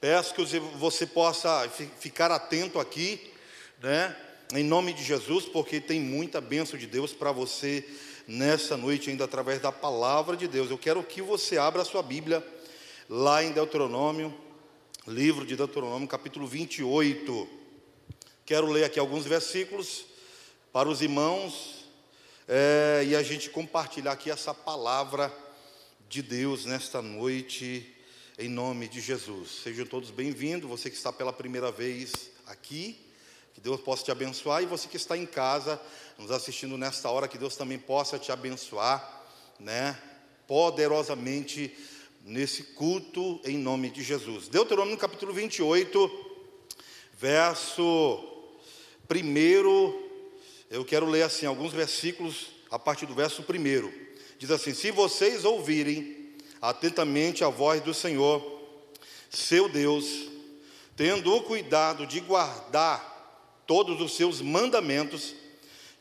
Peço que você possa ficar atento aqui, né? Em nome de Jesus, porque tem muita bênção de Deus para você nessa noite, ainda através da palavra de Deus. Eu quero que você abra a sua Bíblia lá em Deuteronômio, livro de Deuteronômio, capítulo 28. Quero ler aqui alguns versículos para os irmãos é, e a gente compartilhar aqui essa palavra de Deus nesta noite em nome de Jesus. Sejam todos bem-vindos, você que está pela primeira vez aqui, que Deus possa te abençoar, e você que está em casa, nos assistindo nesta hora, que Deus também possa te abençoar, né, poderosamente nesse culto, em nome de Jesus. Deuteronômio capítulo 28, verso 1, eu quero ler assim, alguns versículos a partir do verso 1. Diz assim: Se vocês ouvirem atentamente a voz do Senhor, seu Deus, tendo o cuidado de guardar todos os seus mandamentos,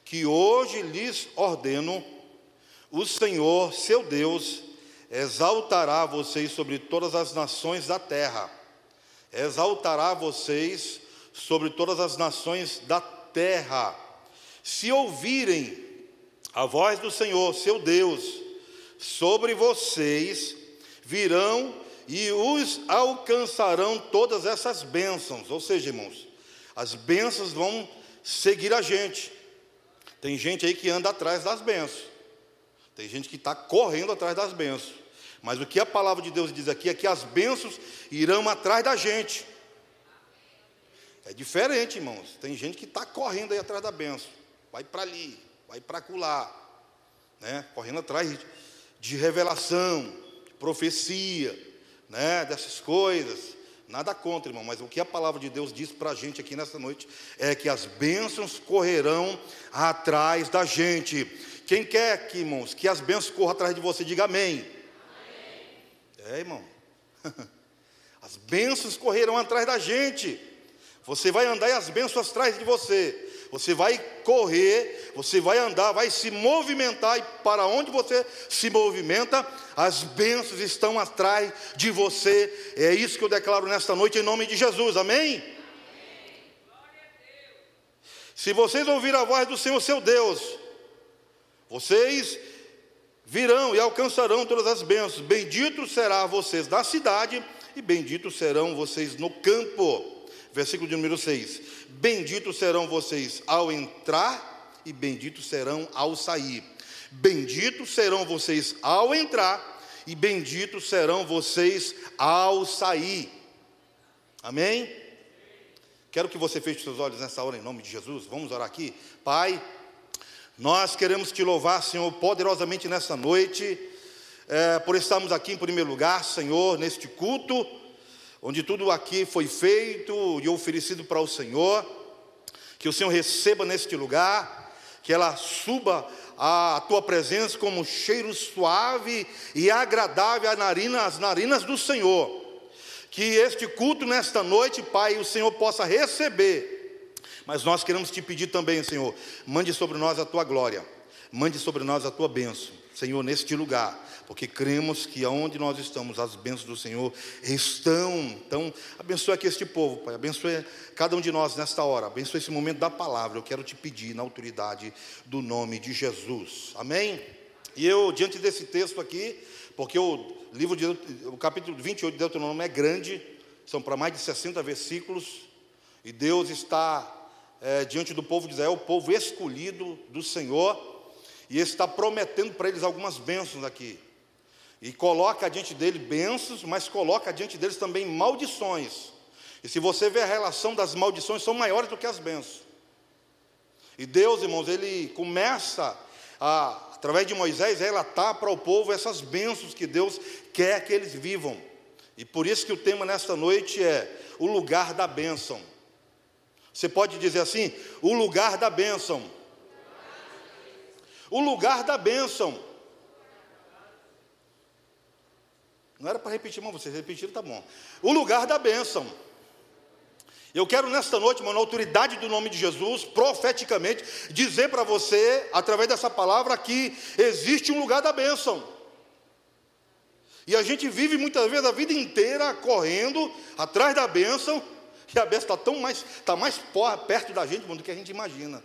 que hoje lhes ordeno, o Senhor, seu Deus, exaltará vocês sobre todas as nações da terra, exaltará vocês sobre todas as nações da terra. Se ouvirem a voz do Senhor, seu Deus, sobre vocês virão e os alcançarão todas essas bênçãos. Ou seja, irmãos, as bênçãos vão seguir a gente. Tem gente aí que anda atrás das bênçãos. Tem gente que está correndo atrás das bênçãos. Mas o que a palavra de Deus diz aqui é que as bênçãos irão atrás da gente. É diferente, irmãos. Tem gente que está correndo aí atrás da bênção. Vai para ali, vai para acolá. Né? Correndo atrás de revelação, profecia, né, dessas coisas. Nada contra, irmão, mas o que a palavra de Deus diz para a gente aqui nessa noite é que as bênçãos correrão atrás da gente. Quem quer que, irmãos, que as bênçãos corram atrás de você, diga amém. amém. É, irmão. As bênçãos correrão atrás da gente. Você vai andar e as bênçãos atrás de você. Você vai correr, você vai andar, vai se movimentar, e para onde você se movimenta, as bênçãos estão atrás de você. É isso que eu declaro nesta noite, em nome de Jesus, amém? amém. Se vocês ouvirem a voz do Senhor, seu Deus, vocês virão e alcançarão todas as bênçãos. Bendito será vocês na cidade, e benditos serão vocês no campo. Versículo de número 6: Benditos serão vocês ao entrar, e benditos serão ao sair. Benditos serão vocês ao entrar, e benditos serão vocês ao sair. Amém? Quero que você feche seus olhos nessa hora em nome de Jesus. Vamos orar aqui. Pai, nós queremos te louvar, Senhor, poderosamente nessa noite, é, por estarmos aqui em primeiro lugar, Senhor, neste culto onde tudo aqui foi feito e oferecido para o Senhor, que o Senhor receba neste lugar, que ela suba a tua presença como cheiro suave e agradável às narinas, às narinas do Senhor. Que este culto nesta noite, Pai, o Senhor possa receber. Mas nós queremos te pedir também, Senhor, mande sobre nós a tua glória, mande sobre nós a tua bênção, Senhor, neste lugar porque cremos que aonde nós estamos, as bênçãos do Senhor estão. Então, abençoe aqui este povo, Pai, abençoe cada um de nós nesta hora, abençoe esse momento da palavra. Eu quero te pedir na autoridade do nome de Jesus, amém? E eu, diante desse texto aqui, porque o livro de, o capítulo 28 de Deuteronômio é grande, são para mais de 60 versículos, e Deus está é, diante do povo de Israel, o povo escolhido do Senhor, e está prometendo para eles algumas bênçãos aqui. E coloca diante dele bênçãos, mas coloca diante deles também maldições. E se você ver a relação das maldições, são maiores do que as bênçãos. E Deus, irmãos, ele começa a, através de Moisés, relatar para o povo essas bênçãos que Deus quer que eles vivam. E por isso que o tema nesta noite é o lugar da bênção. Você pode dizer assim: o lugar da bênção. O lugar da bênção. Não era para repetir, mas vocês repetiram, tá bom. O lugar da bênção. Eu quero nesta noite, mano, na autoridade do nome de Jesus, profeticamente, dizer para você, através dessa palavra, que existe um lugar da bênção. E a gente vive muitas vezes a vida inteira correndo atrás da bênção, e a bênção está tão mais, está mais perto da gente do que a gente imagina.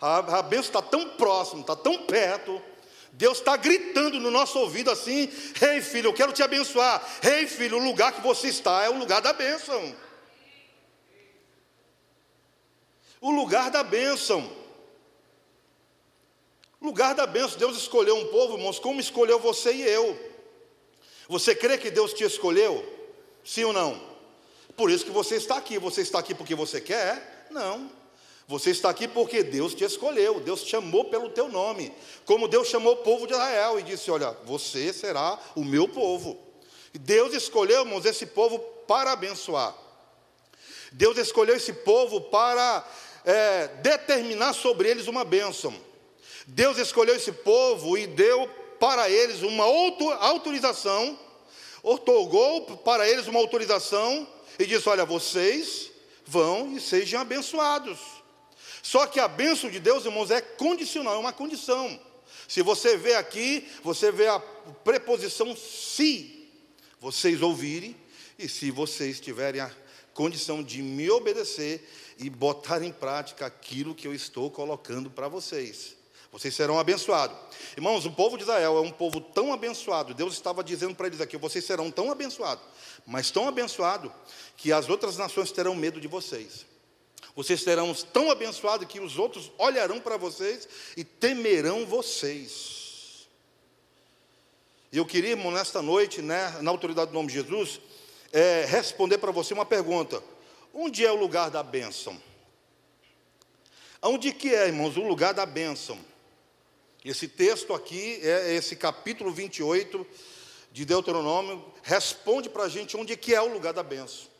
A, a bênção está tão próximo, está tão perto. Deus está gritando no nosso ouvido assim: Ei hey, filho, eu quero te abençoar. Ei hey, filho, o lugar que você está é o lugar da bênção. O lugar da bênção. Lugar da bênção. Deus escolheu um povo, irmãos, como escolheu você e eu. Você crê que Deus te escolheu? Sim ou não? Por isso que você está aqui. Você está aqui porque você quer? Não. Você está aqui porque Deus te escolheu, Deus te chamou pelo teu nome, como Deus chamou o povo de Israel e disse: Olha, você será o meu povo. Deus escolheu, irmãos, esse povo para abençoar. Deus escolheu esse povo para é, determinar sobre eles uma bênção. Deus escolheu esse povo e deu para eles uma autorização, otorgou para eles uma autorização e disse: Olha, vocês vão e sejam abençoados. Só que a bênção de Deus, irmãos, é condicional, é uma condição. Se você vê aqui, você vê a preposição se vocês ouvirem e se vocês tiverem a condição de me obedecer e botar em prática aquilo que eu estou colocando para vocês. Vocês serão abençoados. Irmãos, o povo de Israel é um povo tão abençoado. Deus estava dizendo para eles aqui: vocês serão tão abençoados, mas tão abençoados, que as outras nações terão medo de vocês. Vocês serão tão abençoados que os outros olharão para vocês e temerão vocês. E eu queria, irmão, nesta noite, né, na autoridade do nome de Jesus, é, responder para você uma pergunta: onde é o lugar da bênção? Onde que é, irmãos, o lugar da bênção? Esse texto aqui, é esse capítulo 28 de Deuteronômio, responde para a gente onde que é o lugar da bênção.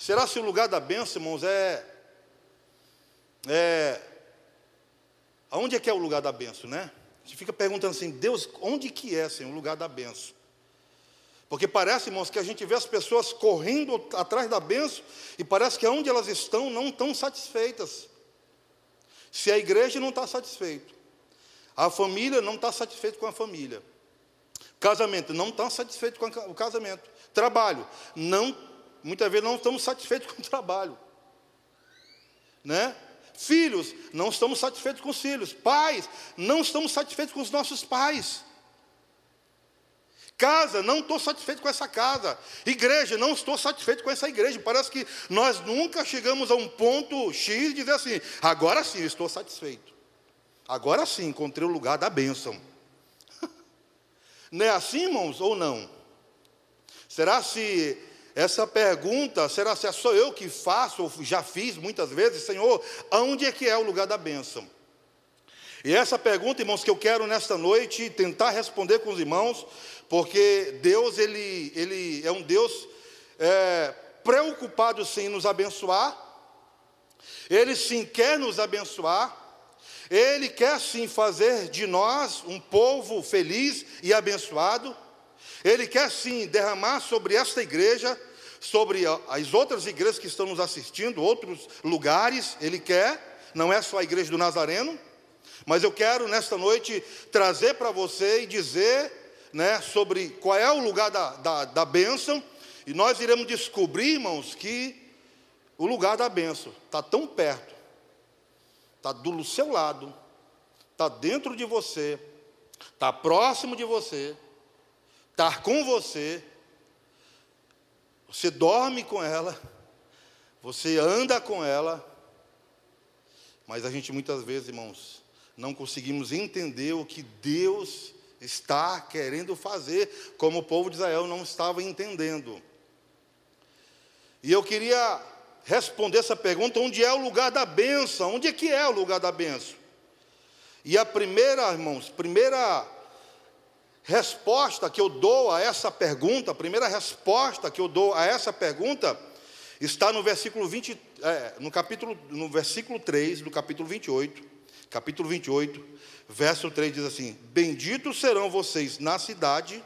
Será se o lugar da bênção, irmãos, é. é aonde é que é o lugar da bênção, né? A gente fica perguntando assim, Deus, onde que é, Senhor, o lugar da bênção? Porque parece, irmãos, que a gente vê as pessoas correndo atrás da bênção e parece que onde elas estão não estão satisfeitas. Se a igreja não está satisfeita, a família não está satisfeita com a família, casamento não está satisfeito com o casamento, trabalho não Muitas vezes não estamos satisfeitos com o trabalho. Né? Filhos, não estamos satisfeitos com os filhos. Pais, não estamos satisfeitos com os nossos pais. Casa, não estou satisfeito com essa casa. Igreja, não estou satisfeito com essa igreja. Parece que nós nunca chegamos a um ponto X de dizer assim: agora sim, estou satisfeito. Agora sim, encontrei o lugar da bênção. Não é assim, irmãos, ou não? Será se essa pergunta, será se é só eu que faço, ou já fiz muitas vezes, Senhor, aonde é que é o lugar da bênção? E essa pergunta, irmãos, que eu quero nesta noite tentar responder com os irmãos, porque Deus, Ele, ele é um Deus é, preocupado sim em nos abençoar, Ele sim quer nos abençoar, Ele quer sim fazer de nós um povo feliz e abençoado, ele quer sim derramar sobre esta igreja, sobre as outras igrejas que estão nos assistindo, outros lugares, Ele quer, não é só a igreja do Nazareno, mas eu quero nesta noite trazer para você e dizer né, sobre qual é o lugar da, da, da bênção, e nós iremos descobrir, irmãos, que o lugar da bênção está tão perto, está do seu lado, está dentro de você, está próximo de você, estar com você, você dorme com ela, você anda com ela, mas a gente muitas vezes, irmãos, não conseguimos entender o que Deus está querendo fazer, como o povo de Israel não estava entendendo. E eu queria responder essa pergunta: onde é o lugar da benção? Onde é que é o lugar da benção? E a primeira, irmãos, primeira resposta que eu dou a essa pergunta, a primeira resposta que eu dou a essa pergunta, está no versículo 20, é, no capítulo, no versículo 3 do capítulo 28, capítulo 28, verso 3 diz assim: Benditos serão vocês na cidade,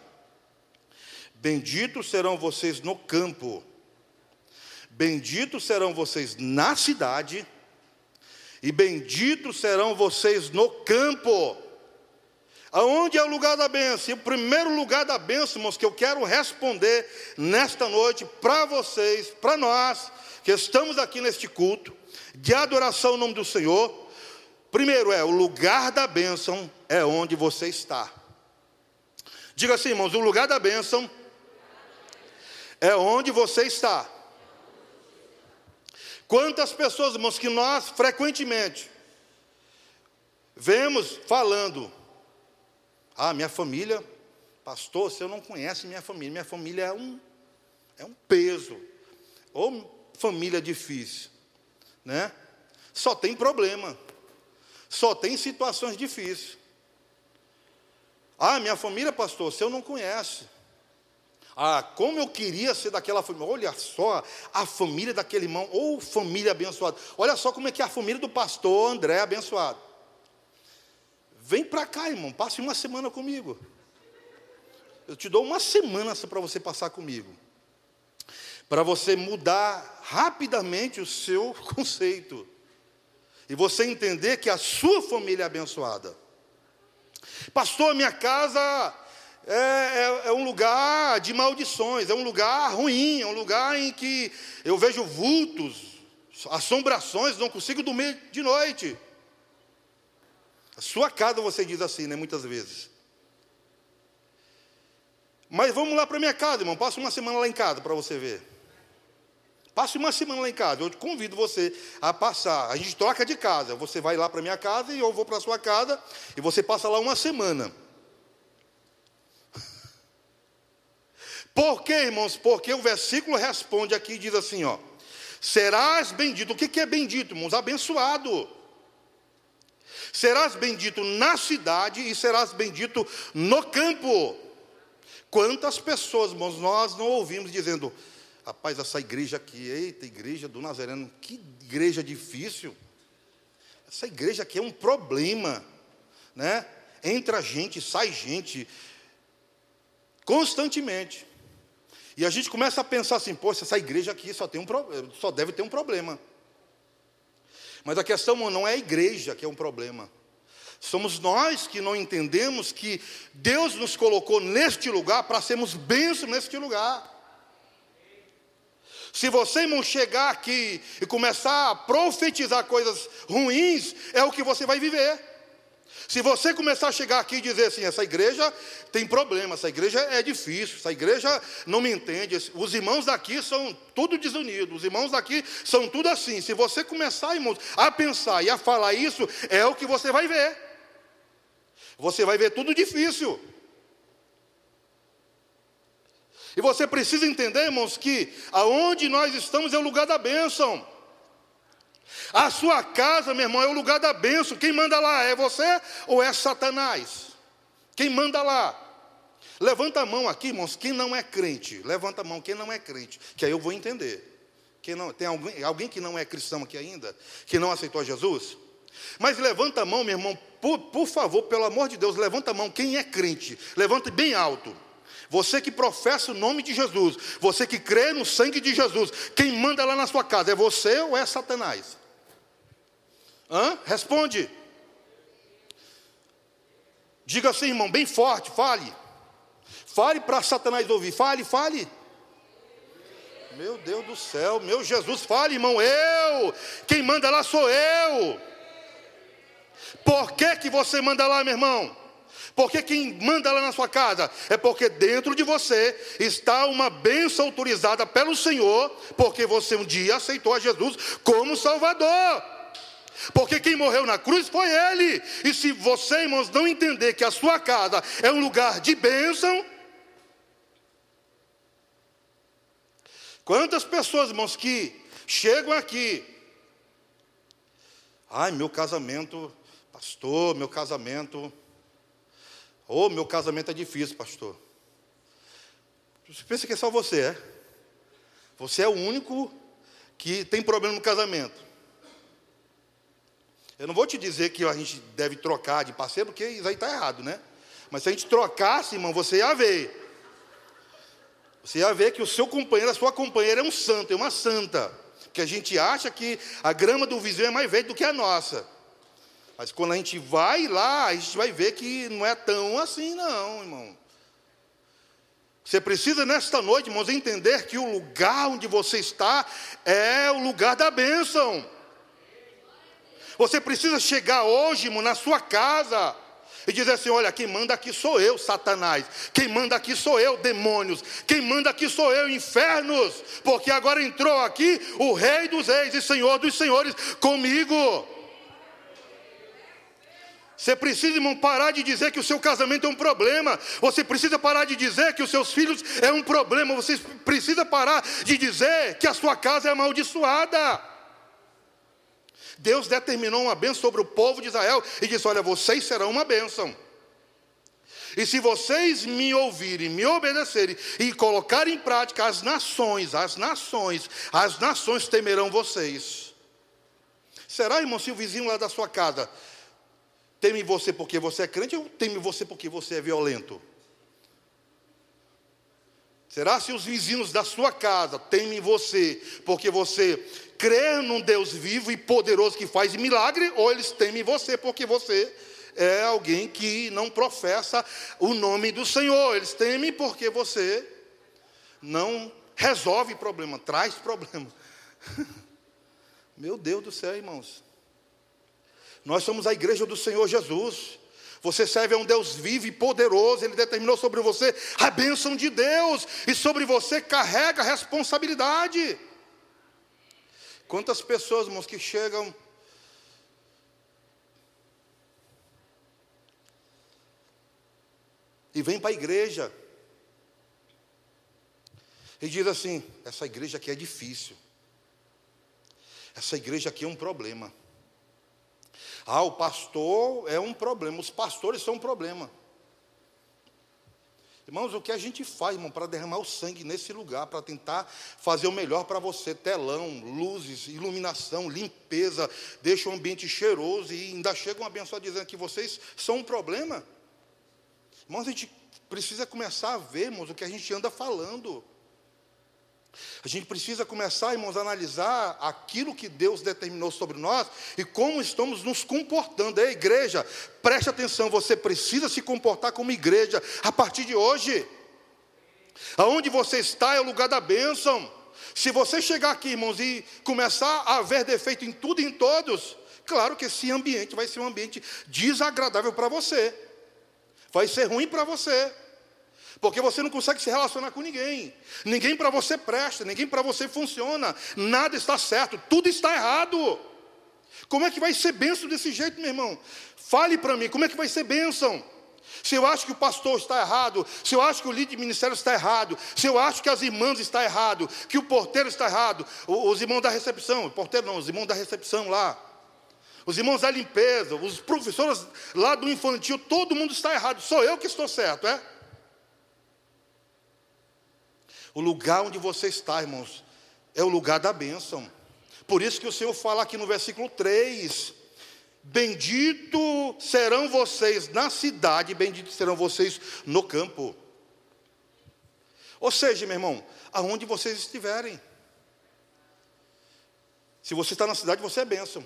benditos serão vocês no campo, benditos serão vocês na cidade, e benditos serão vocês no campo Aonde é o lugar da bênção? E o primeiro lugar da bênção, irmãos, que eu quero responder nesta noite para vocês, para nós, que estamos aqui neste culto, de adoração ao nome do Senhor. Primeiro é, o lugar da bênção é onde você está. Diga assim, irmãos, o lugar da bênção é onde você está. Quantas pessoas, irmãos, que nós frequentemente vemos falando, ah, minha família, pastor, você não conhece minha família, minha família é um, é um peso, ou família difícil, né? Só tem problema, só tem situações difíceis. Ah, minha família, pastor, você não conhece. Ah, como eu queria ser daquela família. Olha só a família daquele irmão, ou família abençoada. Olha só como é que é a família do pastor André abençoado. Vem para cá, irmão, passe uma semana comigo. Eu te dou uma semana para você passar comigo. Para você mudar rapidamente o seu conceito. E você entender que a sua família é abençoada. Pastor, minha casa é, é, é, um lugar de maldições, é um lugar ruim, é um lugar em que eu vejo vultos, assombrações, não consigo dormir de noite. A sua casa você diz assim, né? Muitas vezes. Mas vamos lá para minha casa, irmão. Passa uma semana lá em casa para você ver. Passe uma semana lá em casa. Eu convido você a passar. A gente troca de casa. Você vai lá para minha casa e eu vou para sua casa. E você passa lá uma semana. Por quê, irmãos? Porque o versículo responde aqui diz assim: ó. Serás bendito. O que é bendito, irmãos? Abençoado. Serás bendito na cidade e serás bendito no campo. Quantas pessoas, irmãos, nós não ouvimos dizendo, rapaz, essa igreja aqui, eita, igreja do Nazareno, que igreja difícil. Essa igreja aqui é um problema, né? Entra gente, sai gente, constantemente. E a gente começa a pensar assim, poxa, essa igreja aqui só, tem um, só deve ter um problema. Mas a questão não é a igreja que é um problema. Somos nós que não entendemos que Deus nos colocou neste lugar para sermos bênçãos neste lugar. Se você, irmão, chegar aqui e começar a profetizar coisas ruins, é o que você vai viver. Se você começar a chegar aqui e dizer assim, essa igreja tem problema, essa igreja é difícil, essa igreja não me entende, os irmãos daqui são tudo desunidos, os irmãos daqui são tudo assim. Se você começar, irmãos, a pensar e a falar isso, é o que você vai ver. Você vai ver tudo difícil. E você precisa entender, irmãos, que aonde nós estamos é o lugar da bênção. A sua casa, meu irmão, é o lugar da bênção. Quem manda lá é você ou é Satanás? Quem manda lá? Levanta a mão aqui, irmãos, quem não é crente. Levanta a mão, quem não é crente, que aí eu vou entender. Quem não, tem alguém, alguém que não é cristão aqui ainda? Que não aceitou Jesus? Mas levanta a mão, meu irmão, por, por favor, pelo amor de Deus, levanta a mão, quem é crente. Levanta bem alto. Você que professa o nome de Jesus, você que crê no sangue de Jesus, quem manda lá na sua casa é você ou é Satanás? Hã? Responde. Diga assim, irmão, bem forte, fale. Fale para Satanás ouvir. Fale, fale. Meu Deus do céu, meu Jesus, fale, irmão, eu. Quem manda lá sou eu. Por que, que você manda lá, meu irmão? Porque quem manda lá na sua casa é porque dentro de você está uma bênção autorizada pelo Senhor, porque você um dia aceitou a Jesus como Salvador. Porque quem morreu na cruz foi Ele. E se você, irmãos, não entender que a sua casa é um lugar de bênção, quantas pessoas, irmãos, que chegam aqui, ai, meu casamento, pastor, meu casamento, oh, meu casamento é difícil, pastor. Você pensa que é só você, é? Você é o único que tem problema no casamento. Eu não vou te dizer que a gente deve trocar de parceiro, porque isso aí está errado, né? Mas se a gente trocasse, irmão, você ia ver. Você ia ver que o seu companheiro, a sua companheira é um santo, é uma santa. Porque a gente acha que a grama do vizinho é mais verde do que a nossa. Mas quando a gente vai lá, a gente vai ver que não é tão assim, não, irmão. Você precisa nesta noite, irmãos, entender que o lugar onde você está é o lugar da bênção. Você precisa chegar hoje, irmão, na sua casa e dizer assim: olha, quem manda aqui sou eu, Satanás. Quem manda aqui sou eu, demônios. Quem manda aqui sou eu, infernos. Porque agora entrou aqui o Rei dos Reis e Senhor dos Senhores comigo. Você precisa, irmão, parar de dizer que o seu casamento é um problema. Você precisa parar de dizer que os seus filhos é um problema. Você precisa parar de dizer que a sua casa é amaldiçoada. Deus determinou uma bênção sobre o povo de Israel e disse: Olha, vocês serão uma bênção. E se vocês me ouvirem, me obedecerem e colocarem em prática as nações, as nações, as nações temerão vocês. Será, irmão, se o vizinho lá da sua casa Teme você porque você é crente ou teme você porque você é violento? Será se os vizinhos da sua casa temem você porque você crê num Deus vivo e poderoso que faz milagre, ou eles temem você porque você é alguém que não professa o nome do Senhor? Eles temem porque você não resolve problema, traz problema. Meu Deus do céu, irmãos. Nós somos a igreja do Senhor Jesus. Você serve a um Deus vivo e poderoso, Ele determinou sobre você a bênção de Deus, e sobre você carrega a responsabilidade. Quantas pessoas, irmãos, que chegam e vêm para a igreja e diz assim: essa igreja aqui é difícil, essa igreja aqui é um problema. Ah, o pastor é um problema, os pastores são um problema. Irmãos, o que a gente faz, irmão, para derramar o sangue nesse lugar, para tentar fazer o melhor para você? Telão, luzes, iluminação, limpeza, deixa o ambiente cheiroso e ainda chega uma benção dizendo que vocês são um problema. Irmãos, a gente precisa começar a ver, irmãos, o que a gente anda falando. A gente precisa começar, irmãos, a analisar aquilo que Deus determinou sobre nós e como estamos nos comportando. É igreja, preste atenção, você precisa se comportar como igreja a partir de hoje. Aonde você está é o lugar da bênção. Se você chegar aqui, irmãos, e começar a ver defeito em tudo e em todos, claro que esse ambiente vai ser um ambiente desagradável para você, vai ser ruim para você. Porque você não consegue se relacionar com ninguém. Ninguém para você presta, ninguém para você funciona. Nada está certo, tudo está errado. Como é que vai ser bênção desse jeito, meu irmão? Fale para mim, como é que vai ser bênção? Se eu acho que o pastor está errado, se eu acho que o líder de ministério está errado, se eu acho que as irmãs estão errado, que o porteiro está errado, os irmãos da recepção, porteiro não, os irmãos da recepção lá, os irmãos da limpeza, os professores lá do infantil, todo mundo está errado, sou eu que estou certo, é? O lugar onde você está, irmãos, é o lugar da bênção. Por isso que o Senhor fala aqui no versículo 3: Bendito serão vocês na cidade, bendito serão vocês no campo. Ou seja, meu irmão, aonde vocês estiverem. Se você está na cidade, você é bênção.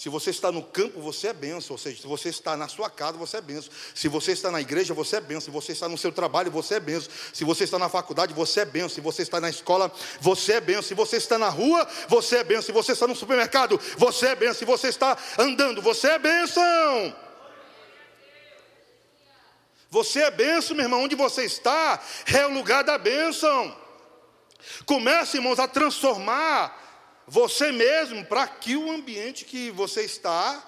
Se você está no campo, você é benção. Ou seja, se você está na sua casa, você é benção. Se você está na igreja, você é benção. Se você está no seu trabalho, você é benção. Se você está na faculdade, você é benção. Se você está na escola, você é benção. Se você está na rua, você é benção. Se você está no supermercado, você é benção. Se você está andando, você é benção. Você é benção, meu irmão. Onde você está é o lugar da bênção. Comece, irmãos, a transformar você mesmo, para que o ambiente que você está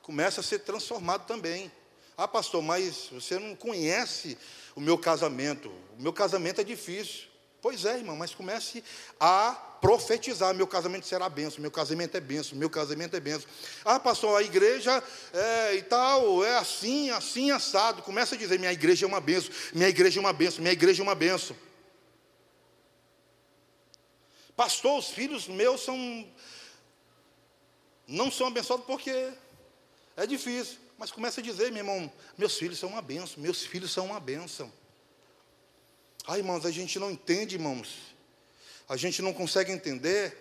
comece a ser transformado também. Ah, pastor, mas você não conhece o meu casamento. O meu casamento é difícil. Pois é, irmão, mas comece a profetizar: meu casamento será benção, meu casamento é benção, meu casamento é benção. Ah, pastor, a igreja é, e tal, é assim, assim, assado. Começa a dizer: minha igreja é uma benção, minha igreja é uma benção, minha igreja é uma benção. Pastor, os filhos meus são não são abençoados porque é difícil. Mas começa a dizer, meu irmão, meus filhos são uma benção, meus filhos são uma benção. Ai, irmãos, a gente não entende, irmãos. A gente não consegue entender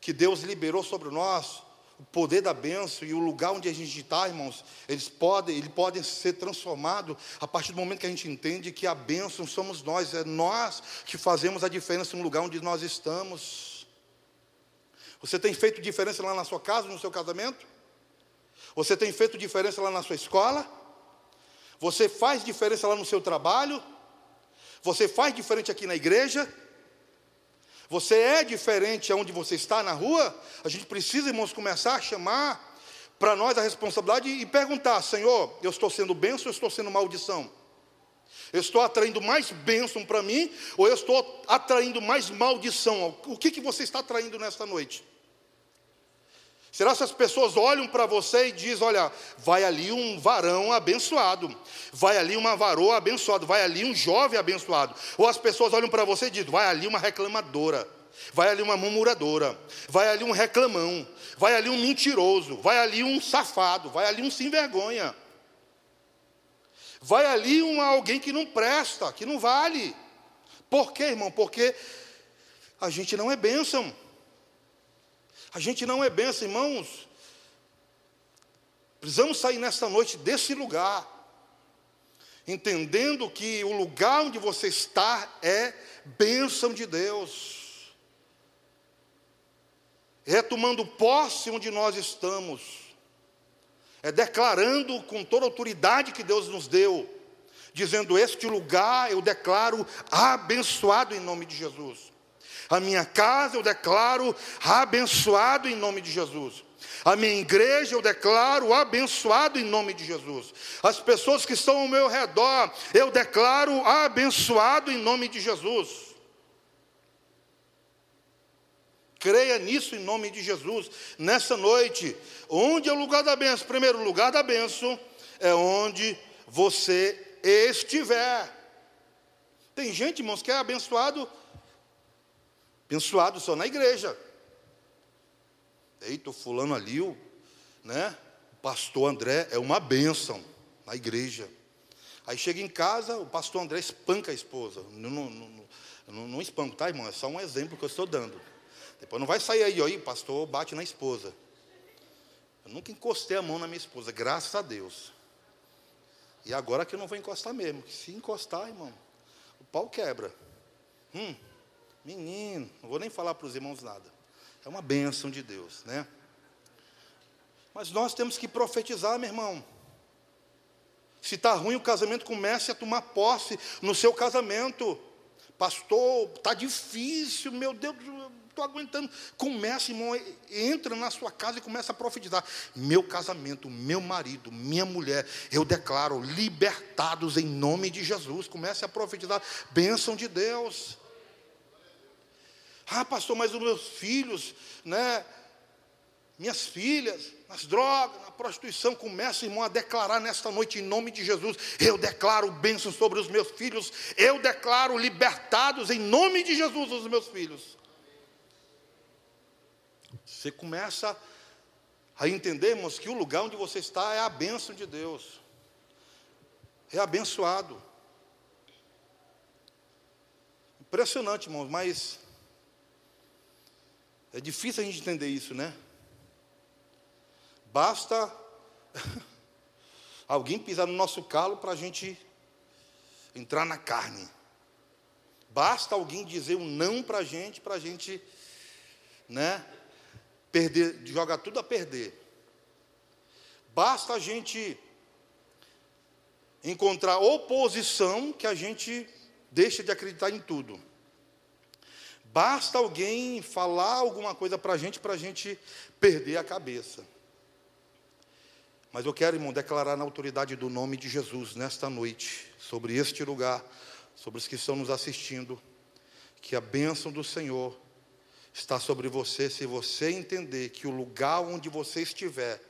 que Deus liberou sobre nós o poder da bênção e o lugar onde a gente está, irmãos, eles podem, eles podem ser transformados a partir do momento que a gente entende que a bênção somos nós, é nós que fazemos a diferença no lugar onde nós estamos. Você tem feito diferença lá na sua casa, no seu casamento? Você tem feito diferença lá na sua escola? Você faz diferença lá no seu trabalho? Você faz diferente aqui na igreja? Você é diferente aonde você está na rua? A gente precisa, irmãos, começar a chamar para nós a responsabilidade e perguntar: Senhor, eu estou sendo bênção ou estou sendo maldição? Eu estou atraindo mais bênção para mim ou eu estou atraindo mais maldição? O que, que você está atraindo nesta noite? Será que as pessoas olham para você e dizem: Olha, vai ali um varão abençoado, vai ali uma varoa abençoada, vai ali um jovem abençoado. Ou as pessoas olham para você e dizem: Vai ali uma reclamadora, vai ali uma murmuradora, vai ali um reclamão, vai ali um mentiroso, vai ali um safado, vai ali um sem vergonha, vai ali um alguém que não presta, que não vale. Por quê, irmão? Porque a gente não é bênção. A gente não é benção, irmãos. Precisamos sair nesta noite desse lugar, entendendo que o lugar onde você está é bênção de Deus. É tomando posse onde nós estamos, é declarando com toda a autoridade que Deus nos deu, dizendo: Este lugar eu declaro abençoado em nome de Jesus. A minha casa eu declaro abençoado em nome de Jesus. A minha igreja eu declaro abençoado em nome de Jesus. As pessoas que estão ao meu redor, eu declaro abençoado em nome de Jesus. Creia nisso em nome de Jesus. Nessa noite, onde é o lugar da bênção? Primeiro lugar da bênção é onde você estiver. Tem gente, irmãos, que é abençoado Abençoado só na igreja. Eita, o fulano ali, o, né? O pastor André é uma bênção na igreja. Aí chega em casa, o pastor André espanca a esposa. Não, não, não, não, espanco, tá, irmão? É só um exemplo que eu estou dando. Depois não vai sair aí, o pastor bate na esposa. Eu nunca encostei a mão na minha esposa, graças a Deus. E agora que eu não vou encostar mesmo. Se encostar, irmão, o pau quebra. Hum. Menino, não vou nem falar para os irmãos nada. É uma bênção de Deus, né? Mas nós temos que profetizar, meu irmão. Se está ruim o casamento, comece a tomar posse no seu casamento. Pastor, está difícil, meu Deus, estou aguentando. Comece, irmão, entra na sua casa e começa a profetizar. Meu casamento, meu marido, minha mulher, eu declaro libertados em nome de Jesus. Comece a profetizar. Bênção de Deus. Ah, pastor, mas os meus filhos, né? Minhas filhas, nas drogas, na prostituição, começa, irmão, a declarar nesta noite, em nome de Jesus, eu declaro bênção sobre os meus filhos, eu declaro libertados em nome de Jesus os meus filhos. Você começa a entendermos que o lugar onde você está é a bênção de Deus, é abençoado. Impressionante, irmãos, mas é difícil a gente entender isso, né? Basta alguém pisar no nosso calo para a gente entrar na carne. Basta alguém dizer um não para a gente, para a gente, né? Perder, jogar tudo a perder. Basta a gente encontrar oposição que a gente deixa de acreditar em tudo. Basta alguém falar alguma coisa para a gente, para a gente perder a cabeça. Mas eu quero, irmão, declarar na autoridade do nome de Jesus nesta noite, sobre este lugar, sobre os que estão nos assistindo, que a bênção do Senhor está sobre você, se você entender que o lugar onde você estiver,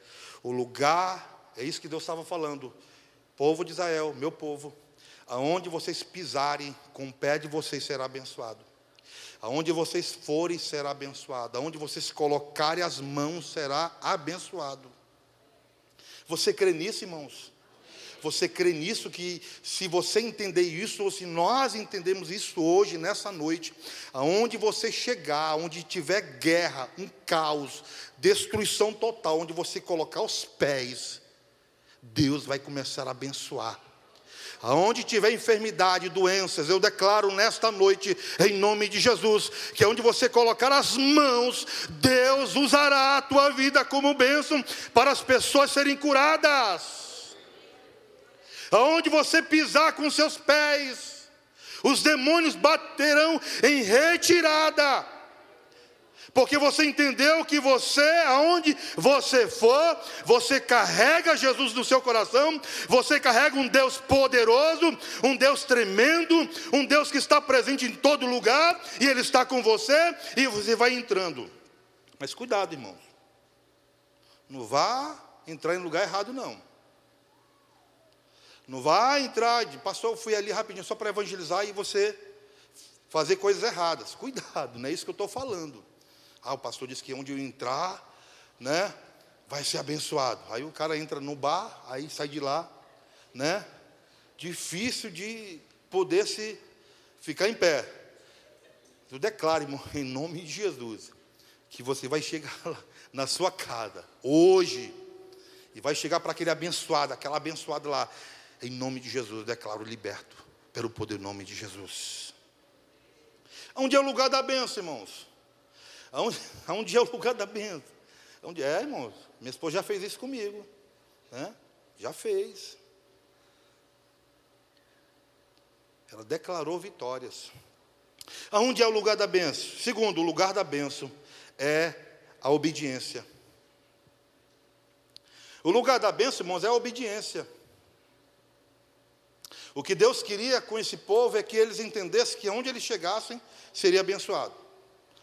o lugar, é isso que Deus estava falando, povo de Israel, meu povo, aonde vocês pisarem, com o pé de vocês será abençoado. Aonde vocês forem, será abençoado. Aonde vocês colocarem as mãos, será abençoado. Você crê nisso, irmãos? você crê nisso, que se você entender isso, ou se nós entendemos isso hoje, nessa noite, aonde você chegar, onde tiver guerra, um caos, destruição total, onde você colocar os pés, Deus vai começar a abençoar. Aonde tiver enfermidade, doenças, eu declaro nesta noite, em nome de Jesus, que onde você colocar as mãos, Deus usará a tua vida como bênção para as pessoas serem curadas. Aonde você pisar com seus pés, os demônios baterão em retirada porque você entendeu que você, aonde você for, você carrega Jesus no seu coração, você carrega um Deus poderoso, um Deus tremendo, um Deus que está presente em todo lugar, e Ele está com você, e você vai entrando. Mas cuidado, irmãos, não vá entrar em lugar errado, não. Não vá entrar, pastor, eu fui ali rapidinho só para evangelizar e você fazer coisas erradas. Cuidado, não é isso que eu estou falando. Ah, o pastor disse que onde eu entrar, né, vai ser abençoado. Aí o cara entra no bar, aí sai de lá, né? Difícil de poder se ficar em pé. Eu declaro, irmão, em nome de Jesus, que você vai chegar lá na sua casa hoje e vai chegar para aquele abençoado, aquela abençoada lá. Em nome de Jesus, eu declaro liberto pelo poder do nome de Jesus. Onde é o lugar da bênção, irmãos? Aonde, aonde é o lugar da bênção? Onde é, irmãos? Minha esposa já fez isso comigo. Né? Já fez. Ela declarou vitórias. Aonde é o lugar da bênção? Segundo, o lugar da bênção é a obediência. O lugar da bênção, irmãos, é a obediência. O que Deus queria com esse povo é que eles entendessem que onde eles chegassem, seria abençoado.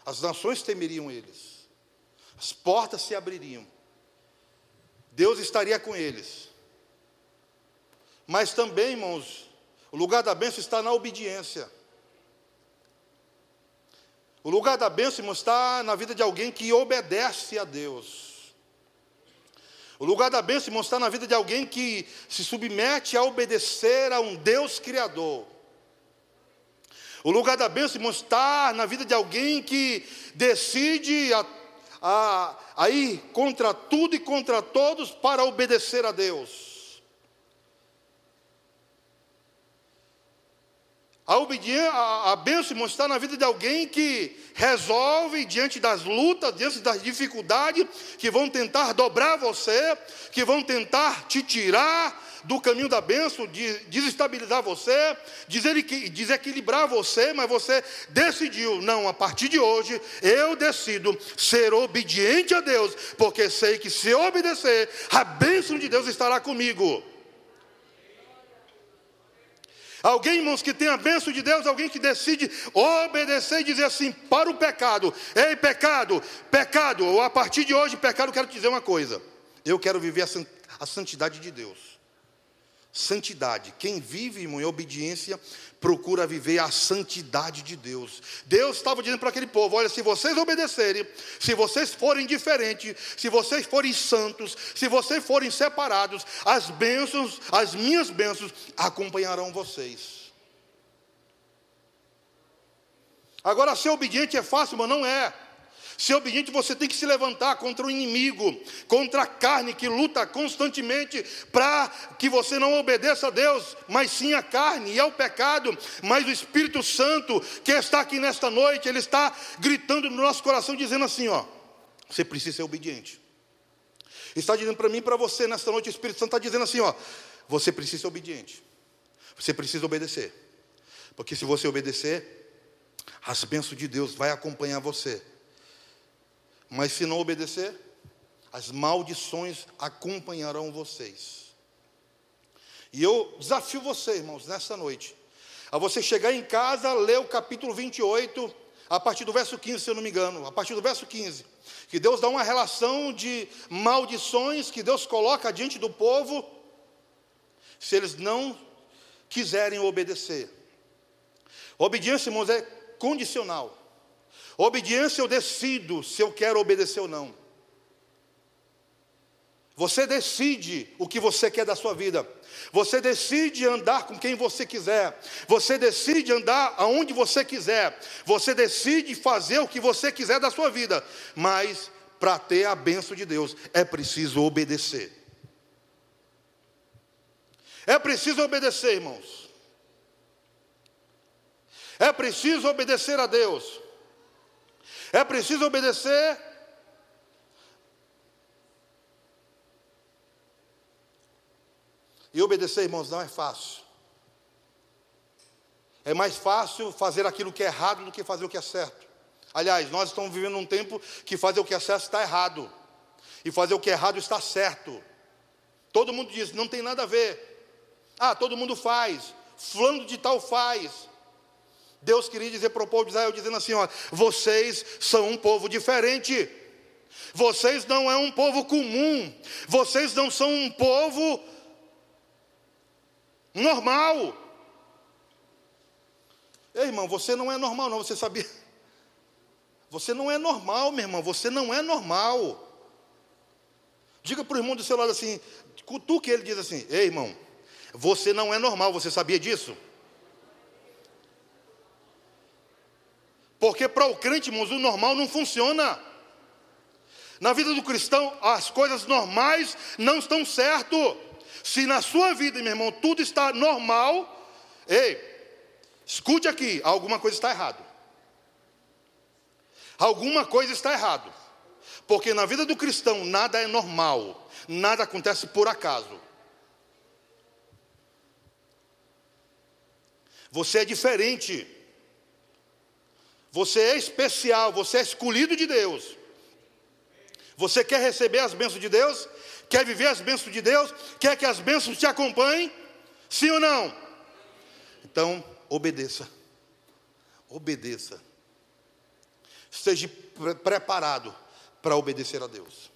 As nações temeriam eles, as portas se abririam, Deus estaria com eles. Mas também, irmãos, o lugar da bênção está na obediência. O lugar da bênção, irmãos, está na vida de alguém que obedece a Deus. O lugar da bênção, irmãos, está na vida de alguém que se submete a obedecer a um Deus Criador. O lugar da bênção, irmão, está na vida de alguém que decide a, a, a ir contra tudo e contra todos para obedecer a Deus. A, a, a bênção, irmão, está na vida de alguém que resolve diante das lutas, diante das dificuldades que vão tentar dobrar você, que vão tentar te tirar do caminho da bênção, de desestabilizar você, desequilibrar você, mas você decidiu, não, a partir de hoje eu decido ser obediente a Deus, porque sei que se obedecer, a bênção de Deus estará comigo. Alguém, irmãos, que tem a bênção de Deus, alguém que decide obedecer e dizer assim para o pecado: Ei, pecado, pecado, ou a partir de hoje, pecado, quero te dizer uma coisa. Eu quero viver a santidade de Deus santidade. Quem vive irmão, em obediência procura viver a santidade de Deus. Deus estava dizendo para aquele povo: olha, se vocês obedecerem, se vocês forem diferentes, se vocês forem santos, se vocês forem separados, as bênçãos, as minhas bênçãos acompanharão vocês. Agora, ser obediente é fácil, mas não é. Ser obediente, você tem que se levantar contra o inimigo, contra a carne que luta constantemente para que você não obedeça a Deus, mas sim a carne e ao pecado. Mas o Espírito Santo, que está aqui nesta noite, ele está gritando no nosso coração, dizendo assim: ó, você precisa ser obediente. Está dizendo para mim e para você nesta noite, o Espírito Santo está dizendo assim: ó, você precisa ser obediente, você precisa obedecer, porque se você obedecer, as bênçãos de Deus vai acompanhar você. Mas se não obedecer, as maldições acompanharão vocês. E eu desafio você, irmãos, nessa noite, a você chegar em casa, ler o capítulo 28, a partir do verso 15, se eu não me engano, a partir do verso 15, que Deus dá uma relação de maldições que Deus coloca diante do povo, se eles não quiserem obedecer. obediência, irmãos, é condicional. Obediência eu decido se eu quero obedecer ou não. Você decide o que você quer da sua vida. Você decide andar com quem você quiser. Você decide andar aonde você quiser. Você decide fazer o que você quiser da sua vida. Mas para ter a benção de Deus é preciso obedecer. É preciso obedecer, irmãos. É preciso obedecer a Deus. É preciso obedecer E obedecer, irmãos, não é fácil. É mais fácil fazer aquilo que é errado do que fazer o que é certo. Aliás, nós estamos vivendo um tempo que fazer o que é certo está errado. E fazer o que é errado está certo. Todo mundo diz, não tem nada a ver. Ah, todo mundo faz. Fulano de tal faz. Deus queria dizer para o povo de Israel, dizendo assim: ó, vocês são um povo diferente. Vocês não é um povo comum. Vocês não são um povo normal. Ei, irmão, você não é normal, não, você sabia? Você não é normal, meu irmão, você não é normal. Diga para o irmão do seu lado assim, que ele diz assim: Ei, irmão, você não é normal, você sabia disso? Porque para o crente, irmãos, o normal não funciona. Na vida do cristão, as coisas normais não estão certo. Se na sua vida, meu irmão, tudo está normal, ei, escute aqui, alguma coisa está errado. Alguma coisa está errado. Porque na vida do cristão nada é normal, nada acontece por acaso. Você é diferente. Você é especial, você é escolhido de Deus. Você quer receber as bênçãos de Deus? Quer viver as bênçãos de Deus? Quer que as bênçãos te acompanhem? Sim ou não? Então, obedeça. Obedeça. Esteja preparado para obedecer a Deus.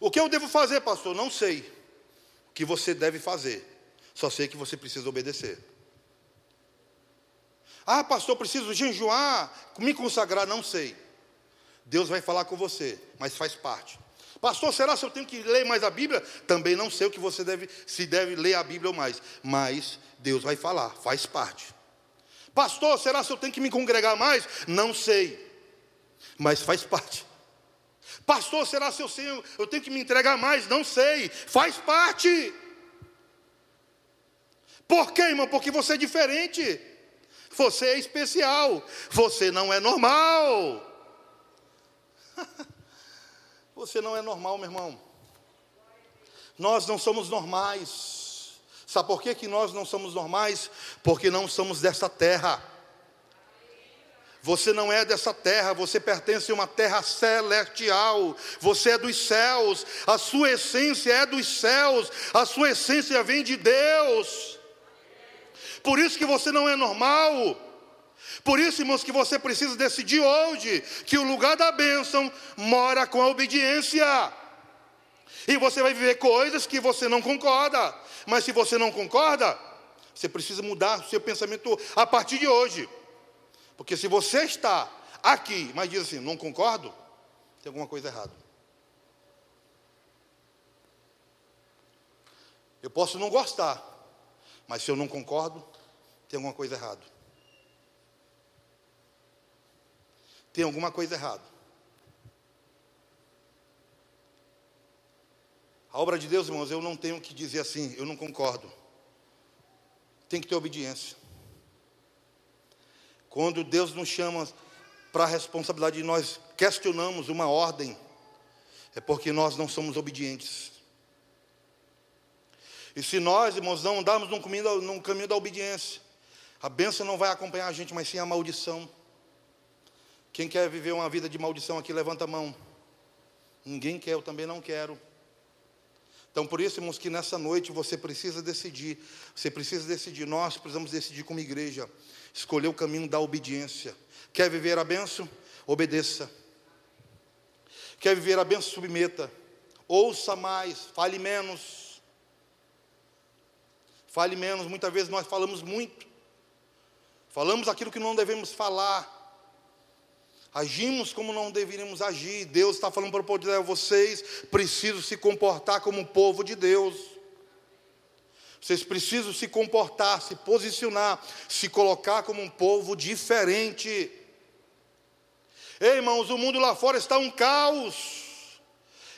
O que eu devo fazer, pastor? Não sei. O que você deve fazer. Só sei que você precisa obedecer. Ah, pastor, preciso jejuar, me consagrar, não sei. Deus vai falar com você, mas faz parte. Pastor, será que eu tenho que ler mais a Bíblia? Também não sei o que você deve, se deve ler a Bíblia ou mais, mas Deus vai falar, faz parte. Pastor, será que eu tenho que me congregar mais? Não sei, mas faz parte. Pastor, será que eu, eu tenho que me entregar mais? Não sei, faz parte. Por quê, irmão? Porque você é diferente. Você é especial. Você não é normal. Você não é normal, meu irmão. Nós não somos normais. Sabe por que, que nós não somos normais? Porque não somos dessa terra. Você não é dessa terra, você pertence a uma terra celestial. Você é dos céus, a sua essência é dos céus, a sua essência vem de Deus. Por isso que você não é normal. Por isso, irmãos, que você precisa decidir hoje que o lugar da bênção mora com a obediência. E você vai viver coisas que você não concorda. Mas se você não concorda, você precisa mudar o seu pensamento a partir de hoje. Porque se você está aqui, mas diz assim, não concordo, tem alguma coisa errada. Eu posso não gostar, mas se eu não concordo, tem alguma coisa errada. tem alguma coisa errada. A obra de Deus, irmãos, eu não tenho que dizer assim, eu não concordo. Tem que ter obediência. Quando Deus nos chama para a responsabilidade de nós questionamos uma ordem, é porque nós não somos obedientes. E se nós, irmãos, não andarmos no caminho, no caminho da obediência, a bênção não vai acompanhar a gente, mas sim a maldição. Quem quer viver uma vida de maldição aqui, levanta a mão. Ninguém quer, eu também não quero. Então, por isso, irmãos, que nessa noite você precisa decidir. Você precisa decidir. Nós precisamos decidir como igreja. Escolher o caminho da obediência. Quer viver a benção? Obedeça. Quer viver a benção? Submeta. Ouça mais, fale menos. Fale menos. Muitas vezes nós falamos muito. Falamos aquilo que não devemos falar. agimos como não deveríamos agir. Deus está falando para o povo de Israel: vocês precisam se comportar como um povo de Deus. Vocês precisam se comportar, se posicionar, se colocar como um povo diferente. Ei, irmãos, o mundo lá fora está um caos.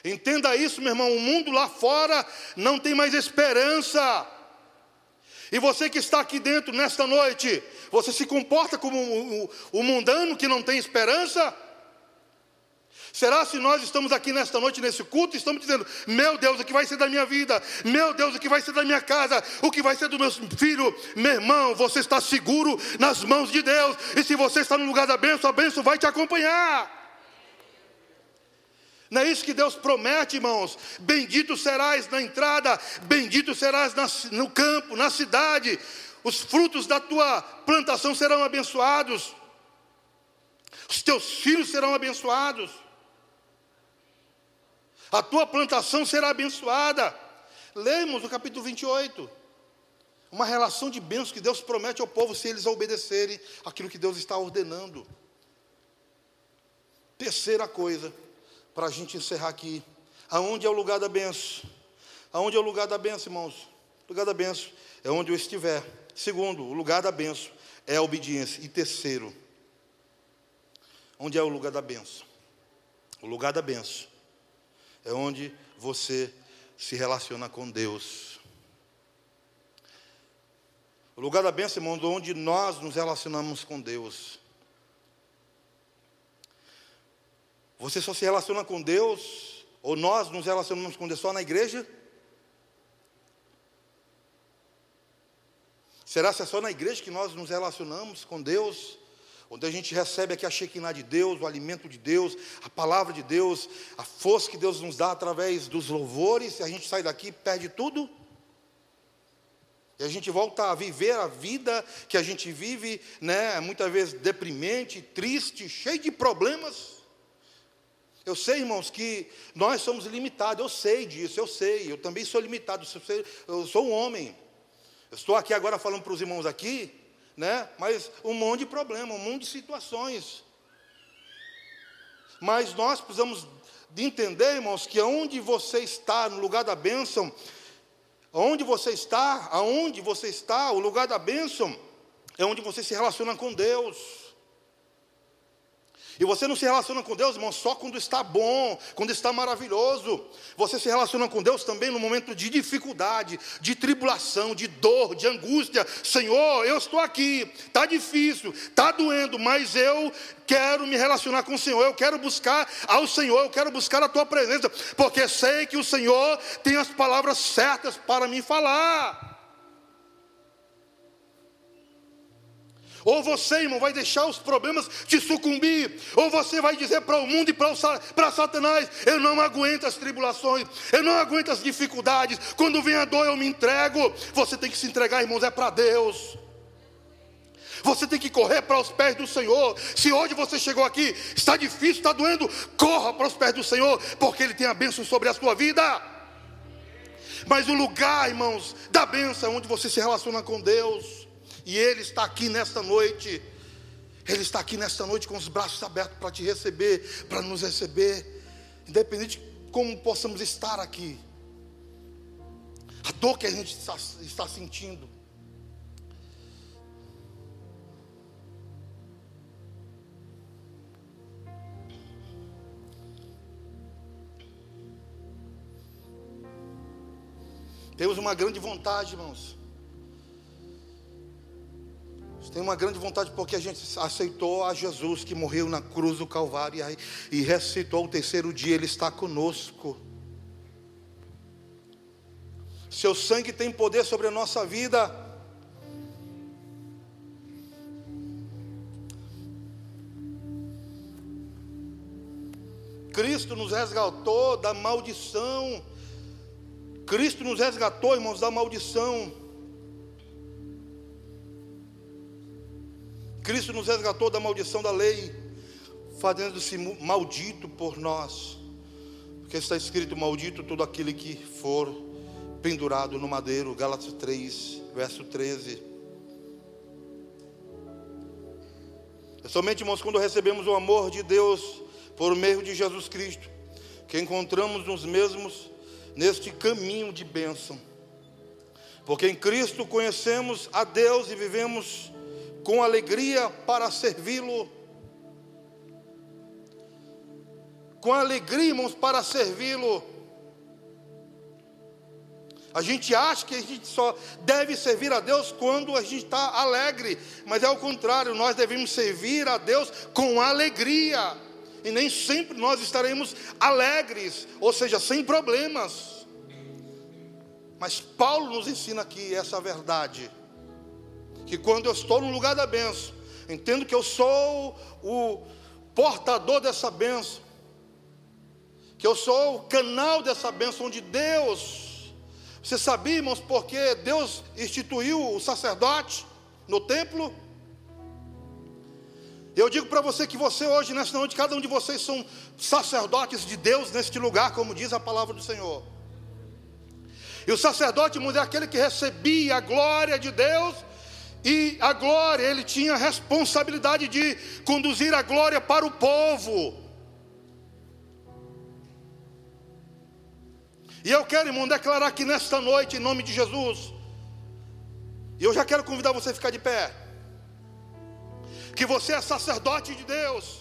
Entenda isso, meu irmão. O mundo lá fora não tem mais esperança. E você que está aqui dentro nesta noite, você se comporta como o, mundano que não tem esperança? Será se nós estamos aqui nesta noite, nesse culto, e estamos dizendo: Meu Deus, o que vai ser da minha vida? Meu Deus, o que vai ser da minha casa? O que vai ser do meu filho? Meu irmão, você está seguro nas mãos de Deus, e se você está no lugar da bênção, a bênção vai te acompanhar. Não é isso que Deus promete, irmãos? Bendito serás na entrada, bendito serás no campo, na cidade, os frutos da tua plantação serão abençoados, os teus filhos serão abençoados, a tua plantação será abençoada. Lemos o capítulo 28. Uma relação de bênçãos que Deus promete ao povo se eles obedecerem aquilo que Deus está ordenando. Terceira coisa para a gente encerrar aqui. Aonde é o lugar da benção? Aonde é o lugar da benção, irmãos? O lugar da benção é onde eu estiver. Segundo, o lugar da benção é a obediência. E terceiro, onde é o lugar da benção? O lugar da benção é onde você se relaciona com Deus. O lugar da benção, irmãos, é onde nós nos relacionamos com Deus. Você só se relaciona com Deus, ou nós nos relacionamos com Deus só na igreja? Será que é só na igreja que nós nos relacionamos com Deus? Onde a gente recebe aqui a Shekinah de Deus, o alimento de Deus, a palavra de Deus, a força que Deus nos dá através dos louvores, e a gente sai daqui e perde tudo? E a gente volta a viver a vida que a gente vive, né, muitas vezes deprimente, triste, cheio de problemas. Eu sei, irmãos, que nós somos limitados, eu sei disso, eu sei, eu também sou limitado, eu sou um homem. Eu estou aqui agora falando para os irmãos aqui, né? Mas um monte de problema, um monte de situações. Mas nós precisamos de entender, irmãos, que aonde você está, no lugar da bênção, aonde você está, aonde você está, o lugar da bênção, é onde você se relaciona com Deus. E você não se relaciona com Deus, irmão, só quando está bom, quando está maravilhoso. Você se relaciona com Deus também no momento de dificuldade, de tribulação, de dor, de angústia. Senhor, eu estou aqui, está difícil, está doendo, mas eu quero me relacionar com o Senhor, eu quero buscar ao Senhor, eu quero buscar a tua presença, porque sei que o Senhor tem as palavras certas para me falar. Ou você, irmão, vai deixar os problemas te sucumbir, ou você vai dizer para o mundo e para Satanás: eu não aguento as tribulações, eu não aguento as dificuldades, quando vem a dor eu me entrego. Você tem que se entregar, irmãos, é para Deus. Você tem que correr para os pés do Senhor. Se hoje você chegou aqui, está difícil, está doendo, corra para os pés do Senhor, porque Ele tem a bênção sobre a sua vida. Mas o lugar, irmãos, da bênção é onde você se relaciona com Deus. E Ele está aqui nesta noite. Ele está aqui nesta noite com os braços abertos para te receber, para nos receber, independente de como possamos estar aqui. A dor que a gente está, está sentindo. Temos uma grande vontade, irmãos. Tem uma grande vontade porque a gente aceitou a Jesus que morreu na cruz do Calvário e ressuscitou o terceiro dia, Ele está conosco. Seu sangue tem poder sobre a nossa vida. Cristo nos resgatou da maldição. Cristo nos resgatou, irmãos, da maldição. Cristo nos resgatou da maldição da lei, fazendo-se maldito por nós. Porque está escrito: Maldito todo aquele que for pendurado no madeiro. Gálatas 3, verso 13. É somente, irmãos, quando recebemos o amor de Deus por meio de Jesus Cristo, que encontramos nos mesmos neste caminho de bênção. Porque em Cristo conhecemos a Deus e vivemos com alegria para servi-lo. Com alegria, irmãos, para servi-lo. A gente acha que a gente só deve servir a Deus quando a gente está alegre, mas é o contrário, nós devemos servir a Deus com alegria, e nem sempre nós estaremos alegres, ou seja, sem problemas. Mas Paulo nos ensina aqui essa verdade: que quando eu estou no lugar da benção, entendo que eu sou o portador dessa benção, que eu sou o canal dessa benção, onde Deus, você sabia, irmãos, porque Deus instituiu o sacerdote no templo? Eu digo para você que você hoje, nesta noite, cada um de vocês são sacerdotes de Deus neste lugar, como diz a palavra do Senhor. E o sacerdote é aquele que recebia a glória de Deus, e a glória, ele tinha a responsabilidade de conduzir a glória para o povo. E eu quero, irmão, declarar aqui nesta noite, em nome de Jesus, e eu já quero convidar você a ficar de pé, que você é sacerdote de Deus,